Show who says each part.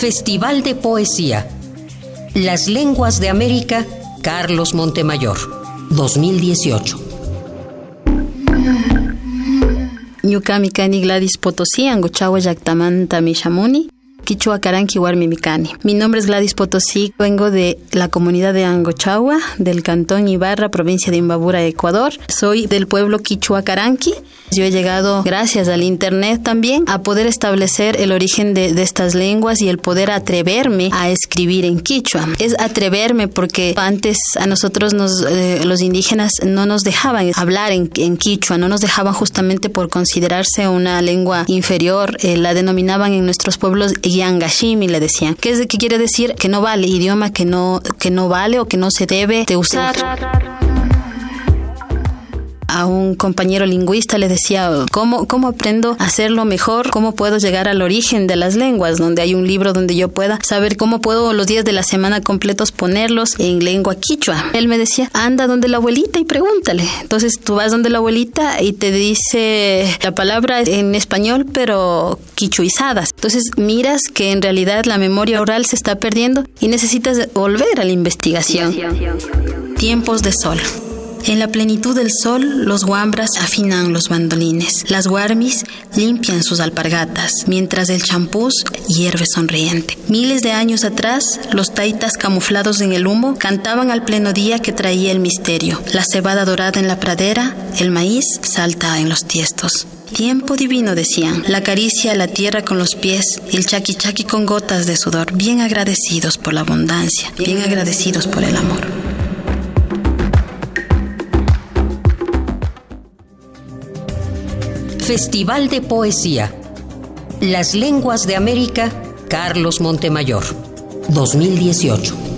Speaker 1: Festival de Poesía. Las Lenguas de América, Carlos Montemayor, 2018.
Speaker 2: Ñukami kani Gladys Potosí, angochawa yaktamanta mishamuni. Quichua Caranqui Mikani. Mi nombre es Gladys Potosí, vengo de la comunidad de Angochagua, del cantón Ibarra, provincia de Imbabura, Ecuador. Soy del pueblo Quichua Caranqui. Yo he llegado, gracias al Internet también, a poder establecer el origen de, estas lenguas y el poder atreverme a escribir en quichua. Es atreverme porque antes a nosotros nos, eh, los indígenas no nos dejaban hablar en, quichua, no nos dejaban justamente por considerarse una lengua inferior, eh, la denominaban en nuestros pueblos Yangashimi, le decían. ¿Qué, es, ¿Qué quiere decir? Que no vale, idioma que no, que no vale o que no se debe de usar a un compañero lingüista le decía, ¿cómo, ¿cómo aprendo a hacerlo mejor? ¿Cómo puedo llegar al origen de las lenguas? Donde hay un libro donde yo pueda saber cómo puedo los días de la semana completos ponerlos en lengua quichua. Él me decía, anda donde la abuelita y pregúntale. Entonces tú vas donde la abuelita y te dice la palabra en español, pero quichuizadas. Entonces miras que en realidad la memoria oral se está perdiendo y necesitas volver a la investigación. Tiempos de sol. En la plenitud del sol, los guambras afinan los bandolines. Las guarmis limpian sus alpargatas, mientras el champús hierve sonriente. Miles de años atrás, los taitas camuflados en el humo cantaban al pleno día que traía el misterio. La cebada dorada en la pradera, el maíz salta en los tiestos. Tiempo divino, decían, la caricia a la tierra con los pies, el chaki chaki con gotas de sudor, bien agradecidos por la abundancia, bien agradecidos por el amor.
Speaker 1: Festival de Poesía. Las Lenguas de América, Carlos Montemayor, 2018.